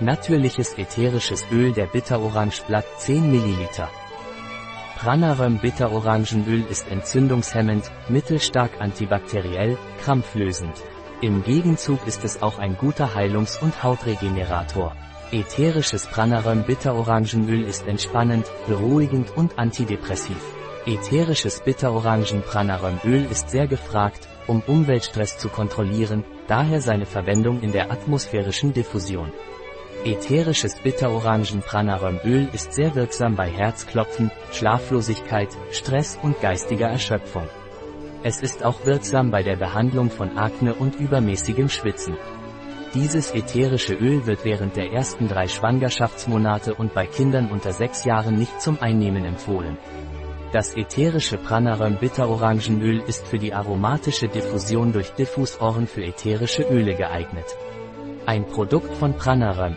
Natürliches ätherisches Öl der Bitterorangeblatt 10 ml. Pranaröm Bitterorangenöl ist entzündungshemmend, mittelstark antibakteriell, krampflösend. Im Gegenzug ist es auch ein guter Heilungs- und Hautregenerator. Ätherisches Pranaröm Bitterorangenöl ist entspannend, beruhigend und antidepressiv. Ätherisches Bitterorangen-Pranarömöl ist sehr gefragt, um Umweltstress zu kontrollieren, daher seine Verwendung in der atmosphärischen Diffusion. Ätherisches Bitterorangen-Pranarömöl ist sehr wirksam bei Herzklopfen, Schlaflosigkeit, Stress und geistiger Erschöpfung. Es ist auch wirksam bei der Behandlung von Akne und übermäßigem Schwitzen. Dieses ätherische Öl wird während der ersten drei Schwangerschaftsmonate und bei Kindern unter sechs Jahren nicht zum Einnehmen empfohlen. Das ätherische Pranaröm Bitterorangenöl ist für die aromatische Diffusion durch Diffusoren für ätherische Öle geeignet. Ein Produkt von Pranaröm,